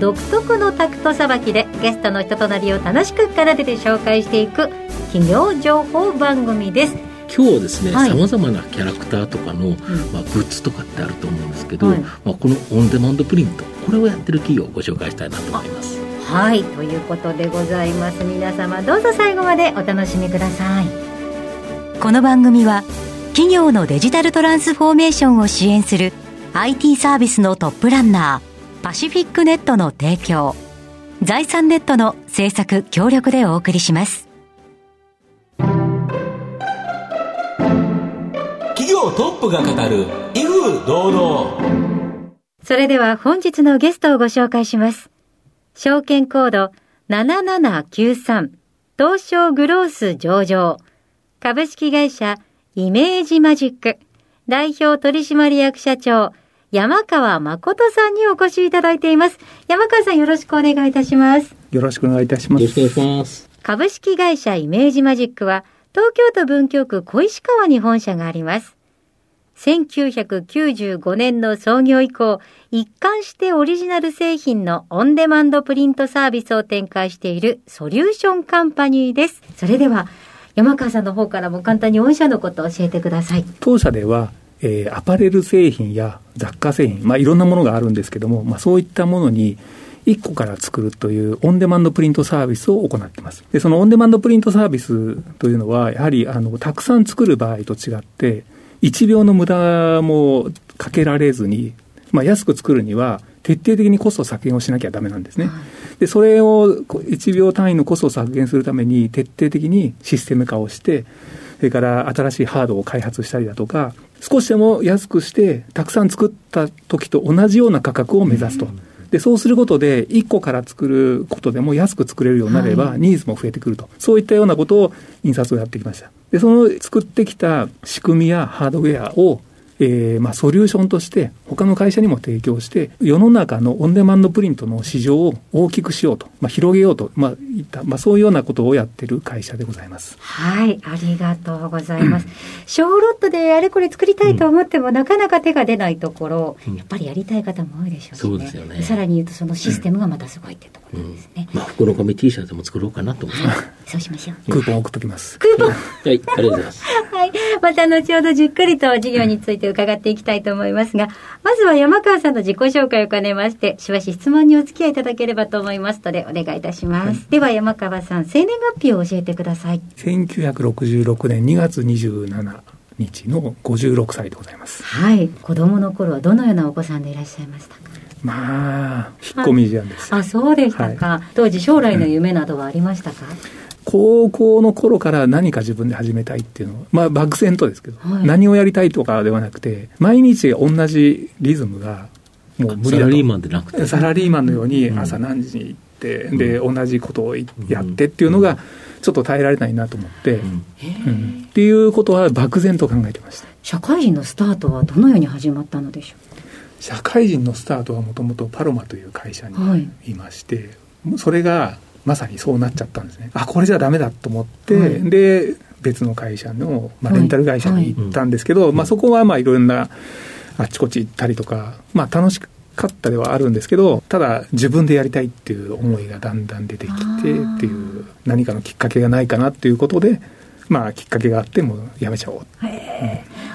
独特のタクトさばきでゲストの人となりを楽しく奏でて紹介していく企業情報番組です。今日はですねはい。さまざまなキャラクターとかの、まあ、グッズとかってあると思うんですけど、はい。まあ、このオンデマンドプリントこれをやってる企業をご紹介したいなと思います。はい。ということでございます。皆様どうぞ最後までお楽しみください。この番組は企業のデジタルトランスフォーメーションを支援する IT サービスのトップランナーパシフィックネットの提供。財産ネットの制作協力でお送りします。企業トップが語る威風堂々。それでは本日のゲストをご紹介します。証券コード7793東証グロース上場。株式会社イメージマジック。代表取締役社長山川誠さんにお越しいただいています。山川さんよろしくお願いいたします。よろしくお願いいたします。よろしくお願いします株式会社イメージマジックは東京都文京区小石川に本社があります。1995年の創業以降、一貫してオリジナル製品のオンデマンドプリントサービスを展開しているソリューションカンパニーです。それでは、山川さんの方からも簡単に御社のことを教えてください。当社では、えーアパレル製品や雑貨製品、まあ、いろんなものがあるんですけども、まあ、そういったものに1個から作るというオンデマンドプリントサービスを行っています。で、そのオンデマンドプリントサービスというのは、やはりあのたくさん作る場合と違って、1秒の無駄もかけられずに、まあ、安く作るには、徹底的にコスト削減をしなきゃダメなんですね。で、それをこう1秒単位のコストを削減するために、徹底的にシステム化をして、それから新しいハードを開発したりだとか、少しでも安くして、たくさん作った時と同じような価格を目指すと。で、そうすることで、1個から作ることでも安く作れるようになれば、ニーズも増えてくると。そういったようなことを印刷をやってきました。で、その作ってきた仕組みやハードウェアを、えーまあ、ソリューションとして、他の会社にも提供して、世の中のオンデマンドプリントの市場を大きくしようと、まあ、広げようと、まあ、いった、まあ、そういうようなことをやってる会社でございます。はい、ありがとうございます。小ロットであれこれ作りたいと思っても、なかなか手が出ないところ、うんやっぱりやりたい方も多いでしょうしね。そうですよねさらに言うと、そのシステムがまたすごいってところなんですね。まあ福の神 T シャツも作ろうかなと思ってます そうしましょう。クーポン送っときます。クーポン はいありがとうございますはい。また後ほどじっくりと事業について伺っていきたいと思いますが、まずは山川さんの自己紹介を兼ねまして、しばし質問にお付き合いいただければと思いますので、お願いいたします。では山川さん、生年月日を教えてください。1966年2月27日の56歳でございます。はい。子供の頃はどのようなお子さんでいらっしゃいましたか？まあ、引っ込み思案です。あ、そうでしたか。当時将来の夢などはありましたか、高校の頃から何か自分で始めたいっていうのを、まあ、漠然とですけど、はい。何をやりたいとかではなくて、毎日同じリズムがもう無理だと。サラリーマンでなくて。サラリーマンのようにうん。朝何時に行って、で、同じことをやってっていうのが、ちょっと耐えられないなと思って、うん。うん。っていうことは漠然と考えてました。社会人のスタートはどのように始まったのでしょ社会人のスタートはもともとパロマという会社にはい。いまして、それがまさにそうなっちゃったんですね。あこれじゃダメだと思って、はい。で別の会社の、まあ、はい。レンタル会社に行ったんですけど、まあ、そこはまあいろんなあっちこっち行ったりとか、まあ、楽しかったではあるんですけどただ自分でやりたいっていう思いがだんだん出てきてっていう何かのきっかけがないかなっていうことで、まあ、きっかけがあってもうやめちゃおう。う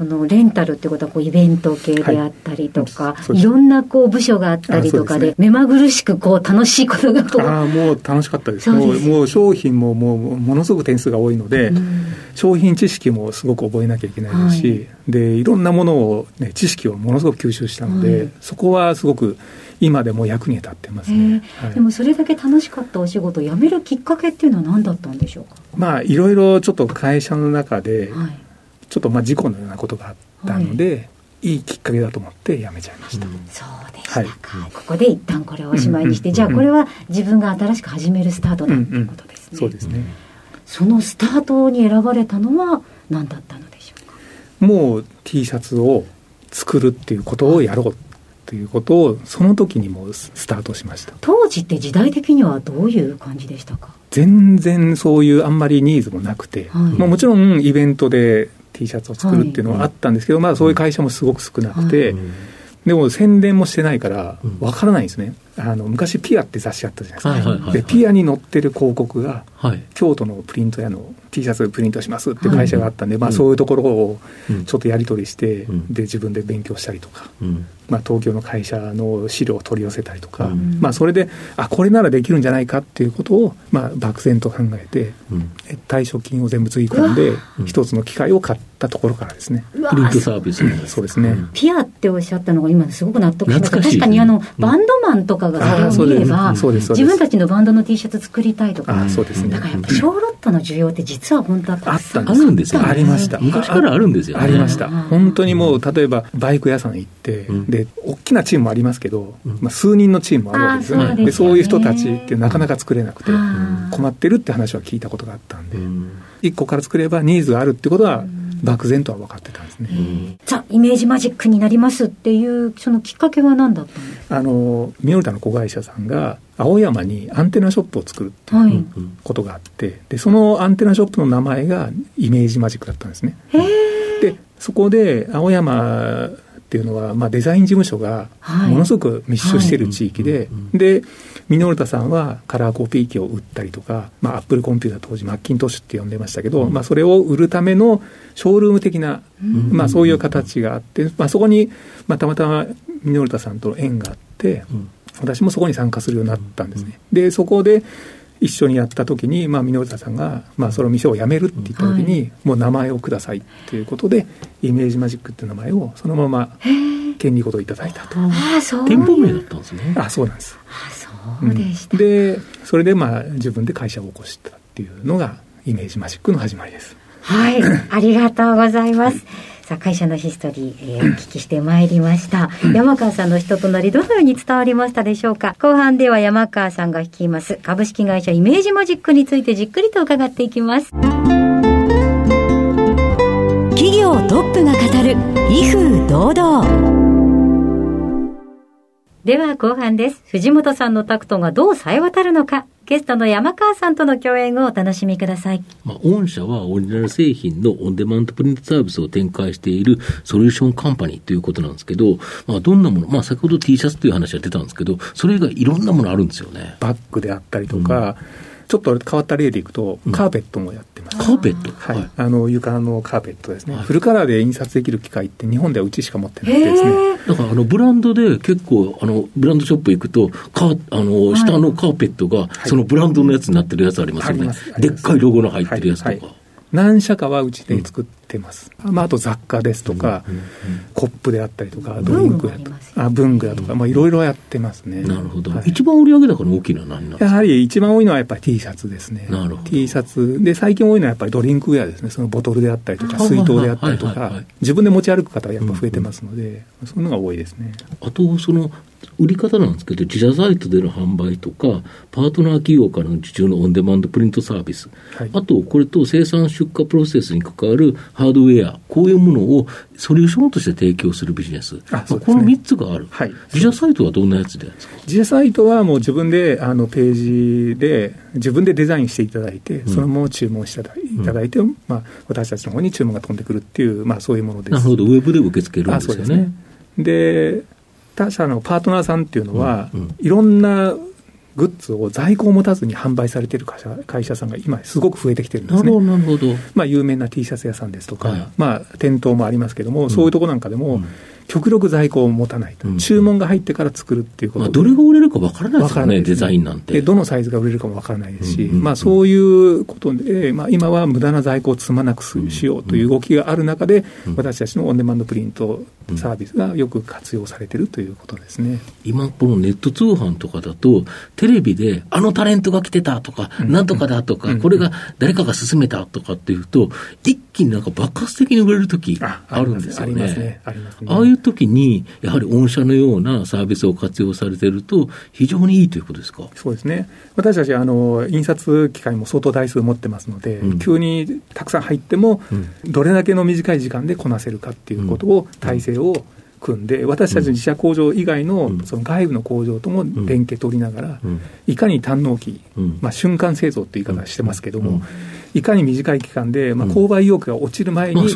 あのレンタルってことはこうイベント系であったりとか、はいい、ろんなこう部署があったりとかであそうです目まぐるしくこう楽しいことが。こうああもう楽しかったです。もうもう商品ももうものすごく点数が多いので、うん。商品知識もすごく覚えなきゃいけないですし、はい。でいろんなものを、ね、知識をものすごく吸収したので、はいそこはすごく今でも役に立ってますね、はい。でもそれだけ楽しかったお仕事を辞めるきっかけっていうのは何だったんでしょうまあいろいろちょっと会社の中でか、はい、ちょっとまあ事故のようなことがあったので、い。いきっかけだと思って辞めちゃいました。そうでしたか、はい、ここで一旦これをおしまいにして、じゃあこれは自分が新しく始めるスタートだということですね。そうですね。そのスタートに選ばれたのは何だったのでしょうか？もう T シャツを作るっていうことをやろうということをその時にもスタートしました。当時って時代的にはどういう感じでしたか？全然そういうあんまりニーズもなくて、はい、まあ、もちろんイベントで T シャツを作るっていうのはあったんですけど、はい、まあ、そういう会社もすごく少なくて、はい、でも宣伝もしてないからわからないんですね、あの昔ピアって雑誌あったじゃないですか、でピアに載ってる広告が、京都のプリント屋の T シャツプリントしますっていう会社があったんで、まあ、そういうところをちょっとやり取りして、で自分で勉強したりとか、まあ、東京の会社の資料を取り寄せたりとか、まあ、それであこれならできるんじゃないかっていうことを、まあ、漠然と考えて、退職金を全部つぎ込んで一つの機械を買ったところからですね。プリントサービスそうですね、ピアっておっしゃったのが今すごく納得しました。確かにあのバンドマンとかがそれを見れば、自分たちのバンドの T シャツ作りたいとか。そうです、ね、だからやっぱ小ロットの需要って実は本当はあったんですあるんですよ、ありました。昔からあるんですよ、ありました。本当にもう例えばバイク屋さん行って、で大きなチームもありますけど、まあ、数人のチームもあるわけですよ。ね。でそういう人たちってなかなか作れなくて困ってるって話は聞いたことがあったんで、1個から作ればニーズがあるってことは、漠然とは分かってたんですね。ザ・イメージマジックになりますっていうそのきっかけは何だったんですかあのミオルタの子会社さんが青山にアンテナショップを作るっていうことがあって、はい、でそのアンテナショップの名前がイメージマジックだったんですね。でそこで青山っていうのは、まあ、デザイン事務所がものすごく密集している地域で、でミノルタさんはカラーコピー機を売ったりとか、まあ、アップルコンピューター当時マッキントッシュって呼んでましたけど、うん、まあ、それを売るためのショールーム的な、まあ、そういう形があって、まあ、そこに、まあ、たまたまミノルタさんとの縁があって、私もそこに参加するようになったんですね。でそこで一緒にやった時に、まあ、箕田さんが、まあ、その店を辞めるって言った時に、はい、もう名前をくださいっていうことでイメージマジックっていう名前をそのまま権利ごといただいたと。あそう。店舗名だったんですね。あそうなんです。あそうでした、うん、でそれでまあ自分で会社を起こしたっていうのがイメージマジックの始まりです。はい。ありがとうございます、さあ会社のヒストリー、えー、お聞きしてまいりました。山川さんの人となりどのように伝わりましたでしょうか？後半では山川さんが率います株式会社イメージマジックについてじっくりと伺っていきます。企業トップが語る威風堂々。では後半です。藤本さんのタクトがどう冴え渡るのか。ゲストの山川さんとの共演をお楽しみください。まあ、御社はオリジナル製品のオンデマンドプリントサービスを展開しているソリューションカンパニーということなんですけど、まあ、どんなもの、まあ、先ほど T シャツという話が出たんですけど、それ以外いろんなものあるんですよね。バッグであったりとか、うんちょっと変わった例でいくと、カーペットもやってます。カーペット？はい。あの、床のカーペットですね、フルカラーで印刷できる機械って日本ではうちしか持ってなくてですね。だから、あの、ブランドで結構、あの、ブランドショップ行くと、かあの、下のカーペットが、そのブランドのやつになってるやつありますよね。でっかいロゴの入ってるやつとか。何社かはうちで作ってます、うん、まあ、あと雑貨ですとか、うんうんうん、コップであったりとかドリンクやとあ文具だとか、まあ、いろいろやってますね。なるほど、はい、一番売り上げ高の大きいのは何なんですか？やはり一番多いのはやっぱり T シャツですね。なるほど。T シャツ。で最近多いのはやっぱりドリンクウェアですね。そのボトルであったりとか水筒であったりとか。自分で持ち歩く方はやっぱ増えてますので、うんうん、そういうのが多いですね。あとその売り方なんですけど、自社サイトでの販売とか、パートナー企業からの受注のオンデマンドプリントサービス、はい、あと、これと生産出荷プロセスに関わるハードウェア、こういうものをソリューションとして提供するビジネス、あね、この3つがある、はい、自社サイトはどんなやつで自社サイトはもう自分であのページで、自分でデザインしていただいて、そのまま注文していただいて、うん、まあ、私たちの方に注文が飛んでくるっていう、まあ、そういうものです。なるほど、ウェブで受け付けるんですよね。で他社のパートナーさんっていうのは、うんうん、いろんなグッズを在庫を持たずに販売されている会社会社さんが今、すごく増えてきてるんですね。なるほどまあ、有名な T シャツ屋さんですとか、はい、まあ、店頭もありますけども、うん、そういうところなんかでも、うん。極力在庫を持たないと、うん、注文が入ってから作るっていうこと、まあ、どれが売れるか分からないですからね、ね。デザインなんて。どのサイズが売れるかも分からないですし、まあ、そういうことで、まあ、今は無駄な在庫を積まなくしようという動きがある中で、私たちのオンデマンドプリントサービスがよく活用されてるということですね。今、このネット通販とかだと、テレビで、あのタレントが来てたとか、なんとかだとか、これが誰かが勧めたとかっていうと、一気になんか爆発的に売れるときあるんですよね。ああいうときに、やはり御社のようなサービスを活用されてると、非常にいいということですか？そうですね。私たち、あの、印刷機械も相当台数持ってますので、うん、急にたくさん入っても、どれだけの短い時間でこなせるかっていうことを、体制を組んで、私たち自社工場以外のその外部の工場とも連携取りながら、いかに単納期、まあ、瞬間製造って言い方してますけども、いかに短い期間で、まあ、購買意欲が落ちる前に、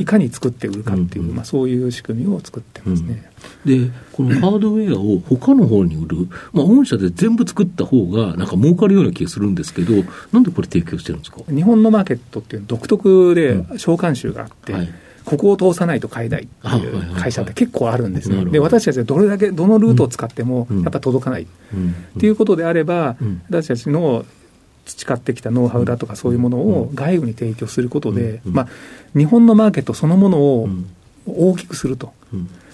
いかに作って売るかっていう、まあ、そういう仕組みを作ってますね。で、このハードウェアを他の方に売る、まあ、御社で全部作った方が、なんか儲かるような気がするんですけど、なんでこれ提供してるんですか？日本のマーケットっていう独特で召喚集があって、はいここを通さないと買えないっていう会社って結構あるんですね。で、私たちはどれだけ、どのルートを使っても、やっぱ届かない。っていうことであれば、私たちの培ってきたノウハウだとかそういうものを外部に提供することで、まあ、日本のマーケットそのものを大きくすると。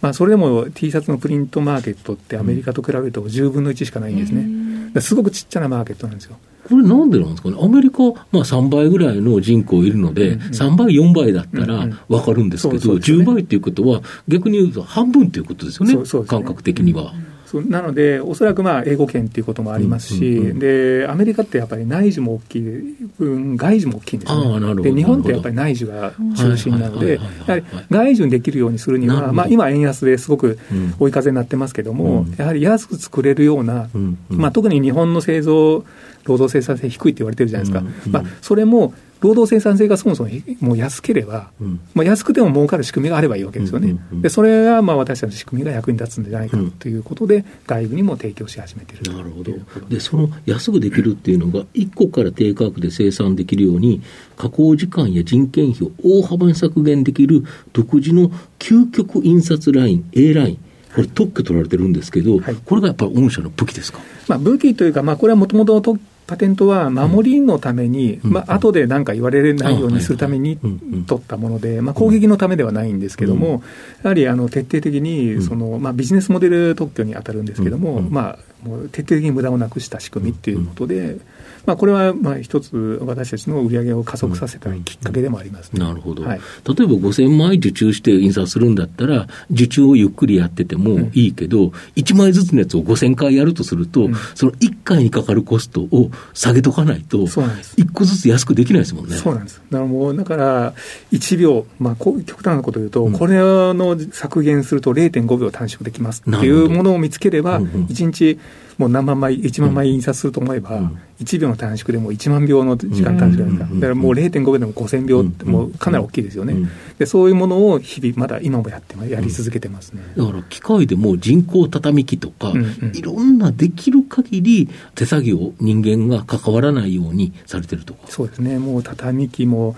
まあ、それでも T シャツのプリントマーケットってアメリカと比べると10分の1しかないんですね。すごくちっちゃなマーケットなんですよ。これなんでなんですかね、アメリカ、まあ、3倍ぐらいの人口いるので、うんうん、3倍、4倍だったら分かるんですけど、うんうんね、10倍っていうことは、逆に言うと半分っていうことですよね、ね。感覚的には。そうなので、おそらくまあ英語圏っていうこともありますし、うんうんうん、で、アメリカってやっぱり内需も大きい、うん、外需も大きいんですね。で、日本ってやっぱり内需が中心なので、やはり外需にできるようにするには、まあ今円安ですごく追い風になってますけども、うん、やはり安く作れるような、うんうん、まあ特に日本の製造、労働生産性低いって言われてるじゃないですか。うんうん、まあそれも労働生産性がそもそももう安ければ、うん、まあ、安くても儲かる仕組みがあればいいわけですよね。うんうんうん、でそれがまあ私たちの仕組みが役に立つんじゃないかということで、うん、外部にも提供し始めているなるほど。で、その安くできるっていうのが、1個から低価格で生産できるように、加工時間や人件費を大幅に削減できる独自の究極印刷ライン、A ライン。これ特許取られてるんですけど、はい、これがやっぱり御社の武器ですか、まあ、武器というか、まあ、これはもともと特パテントは守りのために、うん、まあ後で何か言われないようにするために取ったもので、まあ、攻撃のためではないんですけども、やはりあの徹底的にその、まあ、ビジネスモデル特許に当たるんですけども、まあ、もう徹底的に無駄をなくした仕組みっていうことで、まあ、これはまあ一つ、私たちの売り上げを加速させたきっかけでもあります、ね、なるほど、はい、例えば5000枚受注して印刷するんだったら、受注をゆっくりやっててもいいけど、うん、1枚ずつのやつを5000回やるとすると、うん、その1回にかかるコストを下げとかないと、1個ずつ安くできないですもんね。そうなんです。だからもう、だから、1秒、まあ、極端なこと言うと、うん、これの削減すると0.5秒短縮できますっていうものを見つければ、1日、もう何万枚、1万枚印刷すると思えば、1秒の短縮でも1万秒の時間短縮ですか、だからもう0.5秒でも5000秒って、もうかなり大きいですよね、で、そういうものを日々、まだ今もやってやり続けてますね、だから機械でも人工畳機とか、いろんなできる限り手作業、人間が関わらないようにされてるとか。そうですね、もう畳機も、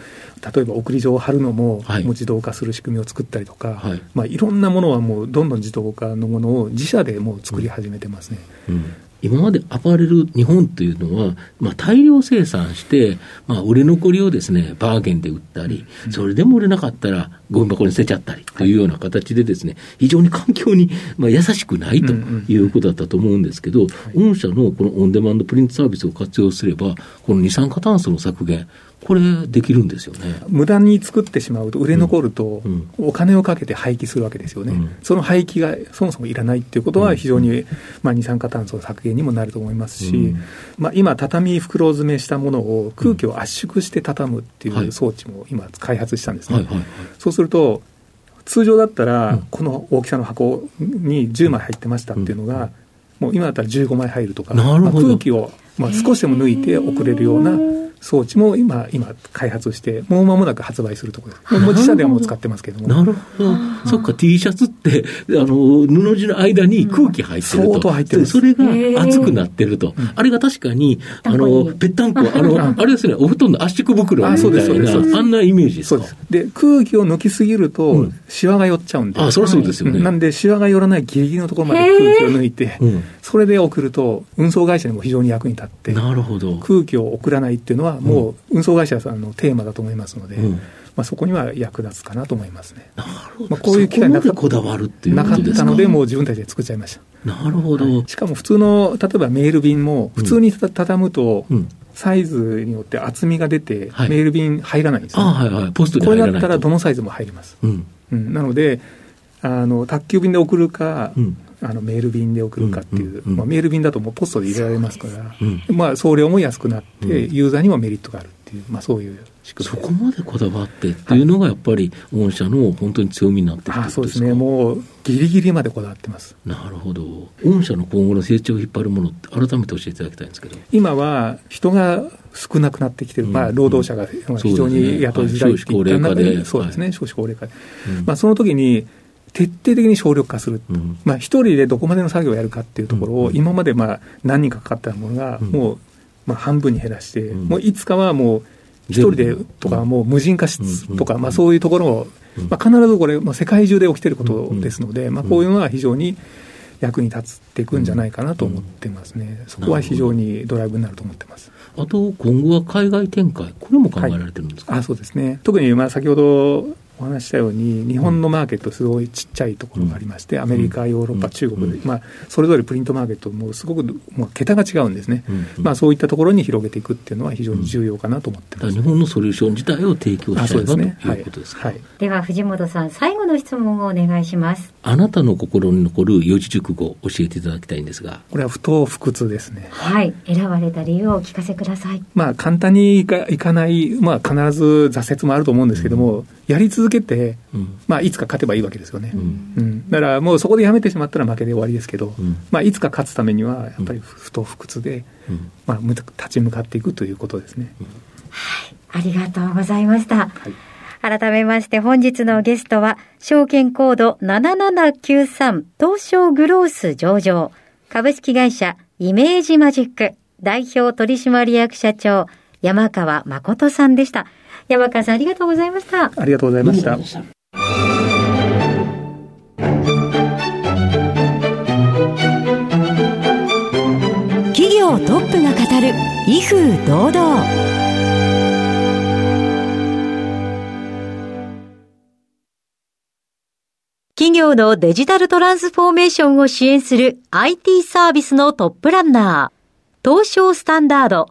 例えば送り状を貼るのも、もう自動化する仕組みを作ったりとか、はい。まあ、いろんなものはもうどんどん自動化のものを自社でもう作り始めてますね。うん。今までアパレル日本というのは、まあ、大量生産して、まあ、売れ残りをですね、バーゲンで売ったり、それでも売れなかったら、ゴミ箱に捨てちゃったりというような形でですね、非常に環境に、まあ、優しくないということだったと思うんですけど、御社のこのオンデマンドプリントサービスを活用すれば、この二酸化炭素の削減、これ、できるんですよね。無駄に作ってしまうと、売れ残ると、お金をかけて廃棄するわけですよね、うん、その廃棄がそもそもいらないっていうことは、非常に、まあ、二酸化炭素削減にもなると思いますし、うん、まあ、今、畳袋詰めしたものを空気を圧縮して畳むっていう装置も今、開発したんですね。そうすると通常だったら、この大きさの箱に10枚入ってましたっていうのが、もう今だったら15枚入るとか、まあ、空気をまあ少しでも抜いて送れるような装置も今、今、開発して、もう間もなく発売するところです。もう自社ではもう使ってますけども。なるほど。そっか、T シャツって、あの、布地の間に空気入ってると。相当入ってる。それが熱くなってると。あれが確かに、あの、ぺったんこ、あの、あれですね、お布団の圧縮袋みたいな、あんなイメージですか？そうです。で、空気を抜きすぎると、シワが寄っちゃうんで。あ、そりゃそうですよね。なんで、シワが寄らないギリギリのところまで空気を抜いて、それで送ると、運送会社にも非常に役に立って、なるほど。空気を送らないっていうのは、もう運送会社さんのテーマだと思いますので、うん、まあ、そこには役立つかなと思いますね。なるほど。まあ、こういう機会なかこだわるっていうなかっことですか？たので、もう自分たちで作っちゃいました。なるほど。はいしかも普通の、例えばメール便も、普通にた畳むと、うん。サイズによって厚みが出て、はいメール便入らないんですよ、ああ、はいはい。ポストにこれ入らないと。だったらどのサイズも入ります。うん。うん、なのであの、宅急便で送るか、うん。あのメール便で送るかっていう、うんうんうん。まあ、メール便だともうポストで入れられますから、うんまあ、送料も安くなって、うん。ユーザーにもメリットがあるっていう、まあ、そういう仕組そみこまでこだわってっていうのがやっぱり御社の本当に強みになってるってあそうですね、もうギリギリまでこだわってます。なるほど。御社の今後の成長を引っ張るものって改めて教えていただきたいんですけど。今は人が少なくなってきてる、うん。まあ、労働者が非常に雇いづらいっていった中で、はい少子高齢化でそうですね、少子高齢化で、うん。まあ、その時に徹底的に省力化する、うん。まあ、一人でどこまでの作業をやるかっていうところを、うん今までまあ何人かかかったものが、うん。もうまあ半分に減らして、うんもういつかはもう、一人でとか、もう無人化しうんとか、まあ、そういうところを、うんまあ、必ずこれ、まあ、世界中で起きてることですので、まあ、こういうのは非常に役に立っていくんじゃないかなと思ってますね、そこは非常にドライブになると思ってます。あと、今後は海外展開、これも考えられてるんですか、あそうですね。特にまあ先ほどお話ししたように、日本のマーケット、すごいちっちゃいところがありまして、アメリカ、ヨーロッパ、うん。中国で、うん。まあ、それぞれプリントマーケットもすごくもう桁が違うんですね、うん。まあ、そういったところに広げていくっていうのは非常に重要かなと思ってます。日本のソリューション自体を提供あしたいうばとそですね。いうことですか、はい。はい。では藤本さん最後の質問をお願いします。あなたの心に残る四字熟語を教えていただきたいんですが、これは不当不屈ですね。はい。選ばれた理由をお聞かせください。まあ、簡単にいかいかない、まあ、必ず挫折もあると思うんですけども、やり続けて、うん。まあ、いつか勝てばいいわけですよね。うん。うん、だからもうそこでやめてしまったら負けで終わりですけど、うん。まあ、いつか勝つためには、やっぱり不当不屈で、うん。まあ、む立ち向かっていくということですね。ありがとうございました。改めまして本日のゲストは、証券コード7793東証グロース上場、株式会社イメージマジック代表取締役社長、山川誠さんでした。山川さんありがとうございました。ありがとうございました。企業トップが語る威風堂々企業のデジタルトランスフォーメーションを支援する IT サービスのトップランナー、東証スタンダード、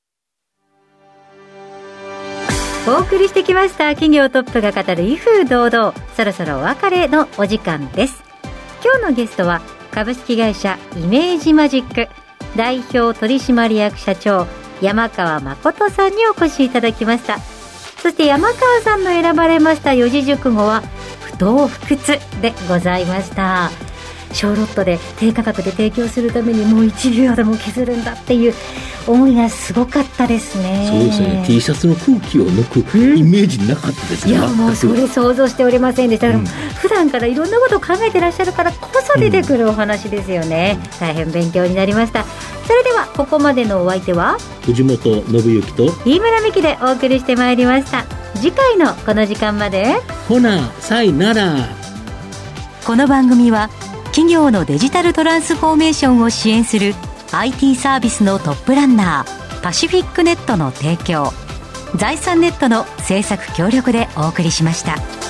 お送りしてきました。企業トップが語る威風堂々。そろそろお別れのお時間です。今日のゲストは株式会社イメージマジック。代表取締役社長山川誠さんにお越しいただきました。そして山川さんの選ばれました四字熟語は不当不屈でございました。小ロットで低価格で提供するためにもう1秒でも削るんだっていう思いがすごかったですね。そうですね、T シャツの空気を抜くイメージなかったですね、いやもうそれ想像しておりませんでした、うん。普段からいろんなことを考えてらっしゃるからこそ出てくるお話ですよね、大変勉強になりました。それではここまでのお相手は？藤本信之と、飯村美希でお送りしてまいりました。次回のこの時間まで？ほな、さいなら。この番組は企業のデジタルトランスフォーメーションを支援する IT サービスのトップランナーパシフィックネットの提供財産ネットの制作協力でお送りしました。